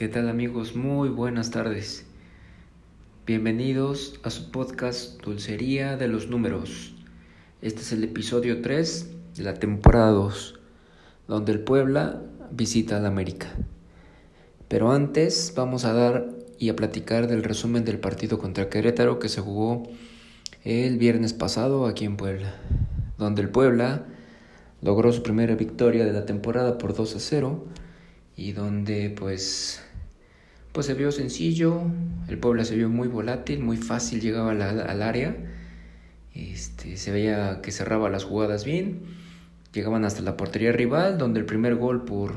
¿Qué tal amigos? Muy buenas tardes. Bienvenidos a su podcast Dulcería de los Números. Este es el episodio 3 de la temporada 2, donde el Puebla visita al América. Pero antes vamos a dar y a platicar del resumen del partido contra Querétaro que se jugó el viernes pasado aquí en Puebla, donde el Puebla logró su primera victoria de la temporada por 2 a 0 y donde pues pues se vio sencillo, el Puebla se vio muy volátil, muy fácil llegaba al, área, este, se veía que cerraba las jugadas bien, llegaban hasta la portería rival, donde el primer gol por,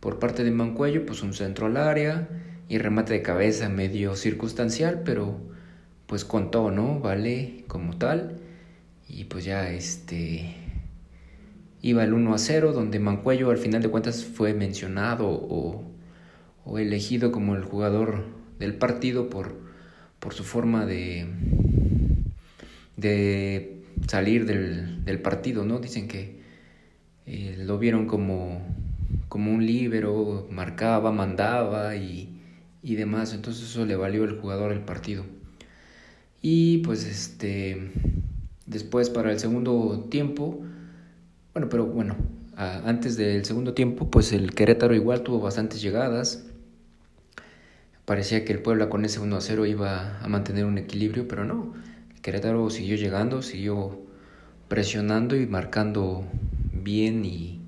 por parte de Mancuello, pues un centro al área y remate de cabeza medio circunstancial, pero pues contó, ¿no? Vale, como tal, y pues ya este iba el 1 a 0, donde Mancuello al final de cuentas fue mencionado o, elegido como el jugador del partido por, por su forma de, de salir del, partido, ¿no? Dicen que eh, lo vieron como, como un líbero, marcaba, mandaba y, y demás, entonces eso le valió el jugador el partido. Y pues este, después para el segundo tiempo, bueno, pero bueno, antes del segundo tiempo, pues el Querétaro igual tuvo bastantes llegadas. Parecía que el Puebla con ese 1 a 0 iba a mantener un equilibrio, pero no. El Querétaro siguió llegando, siguió presionando y marcando bien y,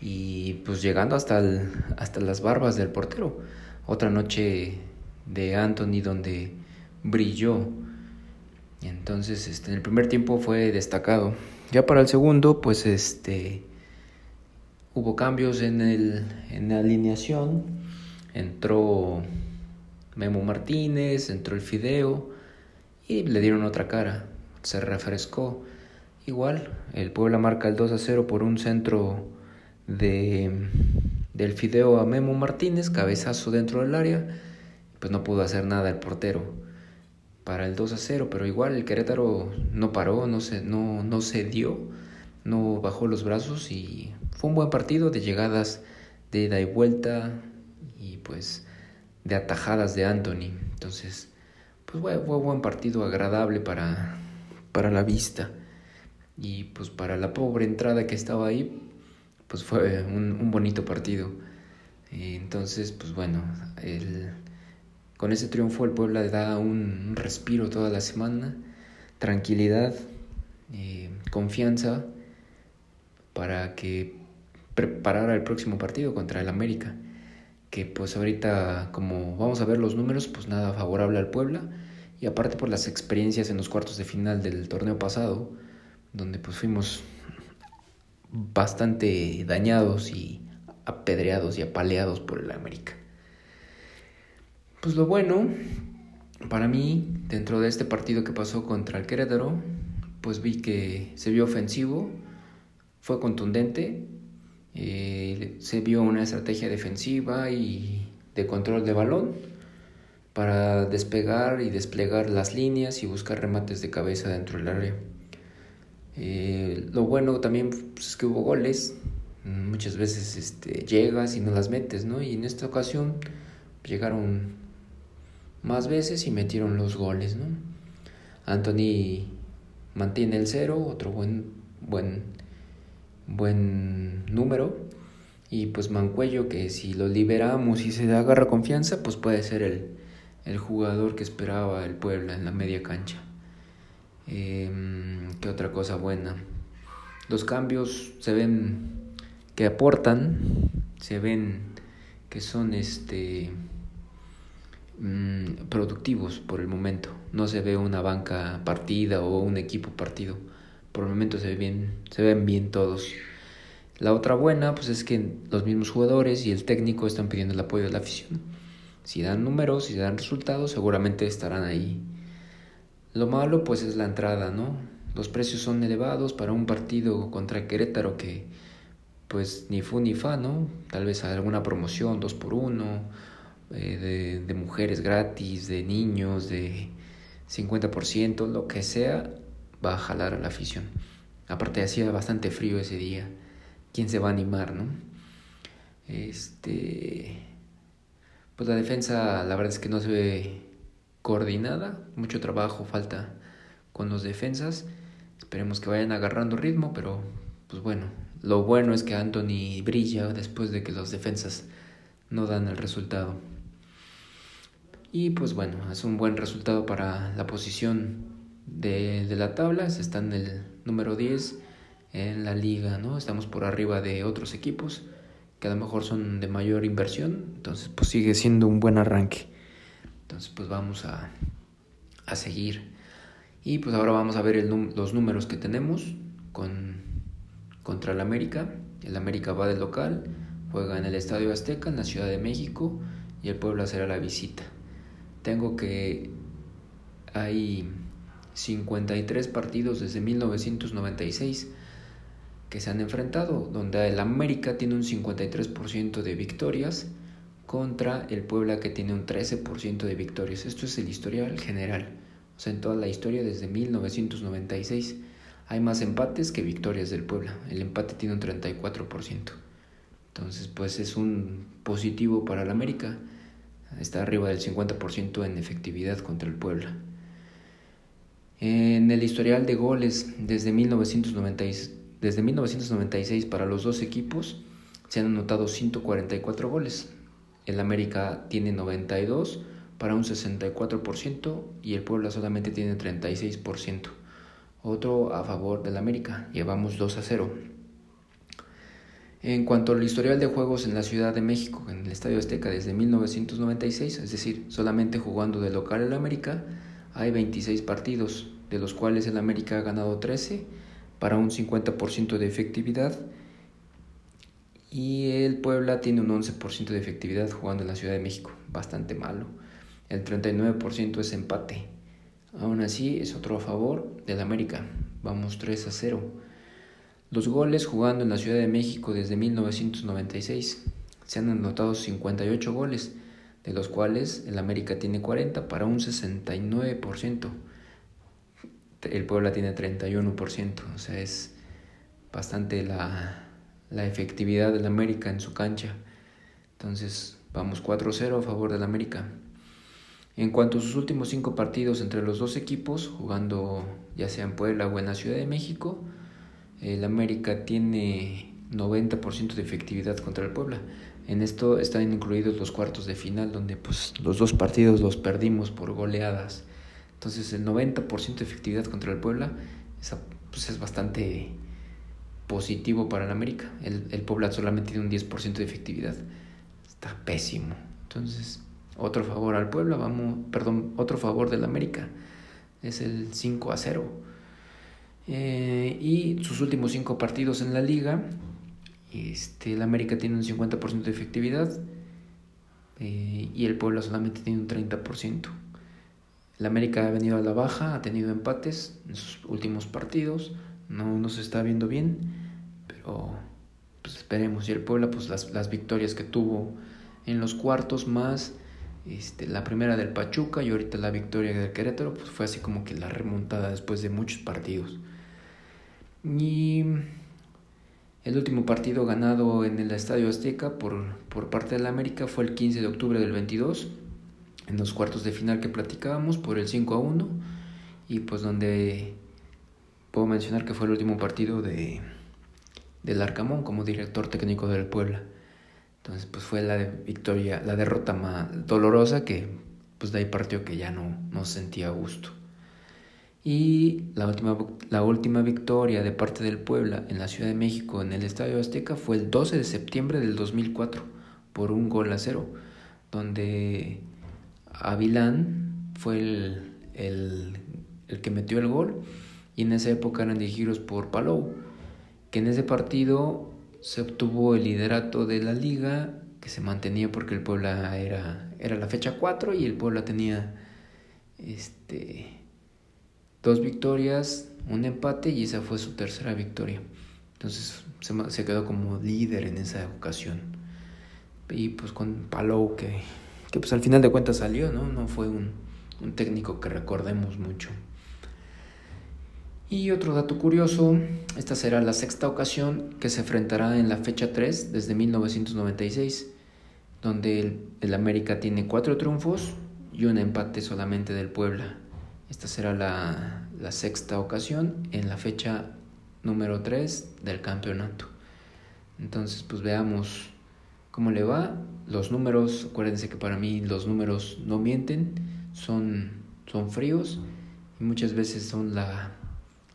y pues llegando hasta, hasta las barbas del portero. Otra noche de Anthony donde brilló. Entonces, este, en el primer tiempo fue destacado. Ya para el segundo, pues este hubo cambios en, el, en la alineación. Entró Memo Martínez, entró el Fideo y le dieron otra cara. Se refrescó. Igual, el Puebla marca el 2 a 0 por un centro de, del Fideo a Memo Martínez, cabezazo dentro del área. Pues no pudo hacer nada el portero para el 2 a 0, pero igual el Querétaro no paró, no se, no, no dio, no bajó los brazos y fue un buen partido de llegadas de ida y vuelta pues de atajadas de Anthony. Entonces, pues fue, fue buen partido agradable para, para la vista. Y pues para la pobre entrada que estaba ahí, pues fue un, un bonito partido. Entonces, pues bueno, el, con ese triunfo el Puebla da un respiro toda la semana, tranquilidad, eh, confianza para que preparara el próximo partido contra el América. Que pues ahorita como vamos a ver los números, pues nada favorable al Puebla. Y aparte por las experiencias en los cuartos de final del torneo pasado, donde pues fuimos bastante dañados y apedreados y apaleados por el América. Pues lo bueno, para mí, dentro de este partido que pasó contra el Querétaro, pues vi que se vio ofensivo, fue contundente, eh, se vio una estrategia defensiva y de control de balón para despegar y desplegar las líneas y buscar remates de cabeza dentro del área. Eh, lo bueno también pues, es que hubo goles, muchas veces este, llegas y no las metes, ¿no? Y en esta ocasión llegaron más veces y metieron los goles, ¿no? Anthony mantiene el cero, otro buen, buen, buen número. Y pues Mancuello, que si lo liberamos y se agarra confianza, pues puede ser el, el jugador que esperaba el Puebla en la media cancha. Em, ¿Qué otra cosa buena? Los cambios se ven que aportan, se ven que son este Mm, productivos por el momento. No se ve una banca partida o un equipo partido. Por el momento se, ve bien, se ven bien todos. La otra buena pues es que los mismos jugadores y el técnico están pidiendo el apoyo de la afición. Si dan números, si dan resultados, seguramente estarán ahí. Lo malo pues es la entrada, ¿no? Los precios son elevados para un partido contra Querétaro que pues ni fu ni fa, ¿no? Tal vez alguna promoción, dos por uno, eh, de, mujeres gratis, de niños, de 50%, lo que sea, va a jalar a la afición. Aparte hacía bastante frío ese día. ¿Quién se va a animar, no? Este pues la defensa la verdad es que no se ve coordinada, mucho trabajo falta con los defensas. Esperemos que vayan agarrando ritmo, pero pues bueno, lo bueno es que Anthony brilla después de que los defensas no dan el resultado. Y pues bueno, es un buen resultado para la posición de, de la tabla. Se está en el número 10 en la liga, ¿no? Estamos por arriba de otros equipos que a lo mejor son de mayor inversión. Entonces pues sigue siendo un buen arranque. Entonces pues vamos a, a seguir. Y pues ahora vamos a ver el los números que tenemos con, contra el América. El América va de local, juega en el Estadio Azteca, en la Ciudad de México, y el Puebla será la visita. Tengo que hay 53 partidos desde 1996 que se han enfrentado, donde el América tiene un 53% de victorias contra el Puebla que tiene un 13% de victorias. Esto es el historial general, o sea, en toda la historia desde 1996. Hay más empates que victorias del Puebla. El empate tiene un 34%. Entonces, pues es un positivo para el América. Está arriba del 50% en efectividad contra el Puebla. En el historial de goles desde 1996, desde 1996 para los dos equipos se han anotado 144 goles, el América tiene 92 para un 64% y el Puebla solamente tiene 36%. Otro a favor del América, llevamos 2 a 0. En cuanto al historial de juegos en la Ciudad de México, en el Estadio Azteca desde 1996, es decir, solamente jugando de local el América, hay 26 partidos, de los cuales el América ha ganado 13 para un 50% de efectividad y el Puebla tiene un 11% de efectividad jugando en la Ciudad de México, bastante malo. El 39% es empate. Aún así es otro a favor del América. Vamos 3 a 0. Los goles jugando en la Ciudad de México desde 1996. Se han anotado 58 goles, de los cuales el América tiene 40 para un 69%. El Puebla tiene 31%, o sea, es bastante la, la efectividad del América en su cancha. Entonces vamos 4-0 a favor del América. En cuanto a sus últimos cinco partidos entre los dos equipos, jugando ya sea en Puebla o en la Ciudad de México, el América tiene 90% de efectividad contra el Puebla. En esto están incluidos los cuartos de final, donde pues, los dos partidos los perdimos por goleadas. Entonces el 90% de efectividad contra el Puebla pues, es bastante positivo para el América. El, el Puebla solamente tiene un 10% de efectividad. Está pésimo. Entonces, otro favor al Puebla, vamos, perdón, otro favor del América. Es el 5 a 0. Eh, y sus últimos 5 partidos en la liga, este, el América tiene un 50% de efectividad eh, y el Puebla solamente tiene un 30%. El América ha venido a la baja, ha tenido empates en sus últimos partidos, no, no se está viendo bien pero pues esperemos. Y el Puebla, pues las, las victorias que tuvo en los cuartos más este, la primera del Pachuca y ahorita la victoria del Querétaro, pues fue así como que la remontada después de muchos partidos. Y el último partido ganado en el Estadio Azteca por, por parte del América fue el 15 de octubre del 22, en los cuartos de final que platicábamos por el 5 a 1, y pues donde puedo mencionar que fue el último partido de del Arcamón como director técnico del Puebla. Entonces, pues fue la victoria, la derrota más dolorosa que pues de ahí partió que ya no, no sentía gusto. Y la última, la última victoria de parte del Puebla en la Ciudad de México en el Estadio Azteca fue el 12 de septiembre del 2004 por un gol a cero, donde Avilán fue el, el, que metió el gol y en esa época eran dirigidos por Palou que en ese partido se obtuvo el liderato de la liga, que se mantenía porque el Puebla era, era la fecha 4 y el Puebla tenía este, dos victorias, un empate y esa fue su tercera victoria. Entonces se, quedó como líder en esa ocasión. Y pues con Palou que, que pues al final de cuentas salió, ¿no? No fue un, un técnico que recordemos mucho. Y otro dato curioso, esta será la sexta ocasión que se enfrentará en la fecha 3 desde 1996. donde el, el América tiene cuatro triunfos y un empate solamente del Puebla. Esta será la, la sexta ocasión en la fecha número 3 del campeonato. Entonces, pues veamos cómo le va. Los números, acuérdense que para mí los números no mienten, son, son fríos y muchas veces son la,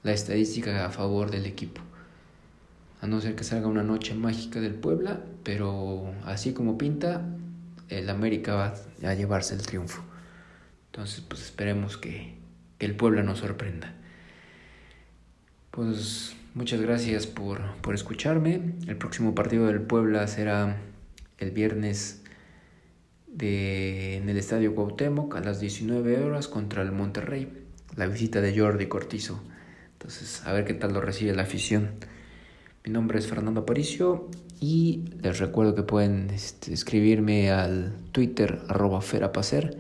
la estadística a favor del equipo. A no ser que salga una noche mágica del Puebla, pero así como pinta, el América va a llevarse el triunfo. Entonces, pues esperemos que, que el Puebla nos sorprenda. Pues muchas gracias por, por escucharme. El próximo partido del Puebla será el viernes de, en el Estadio Cuauhtémoc a las 19 horas contra el Monterrey. La visita de Jordi Cortizo. Entonces, a ver qué tal lo recibe la afición. Mi nombre es Fernando Aparicio y les recuerdo que pueden este, escribirme al Twitter ferapacer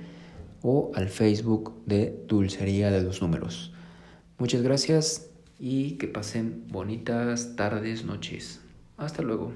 o al Facebook de Dulcería de los Números. Muchas gracias y que pasen bonitas tardes, noches. Hasta luego.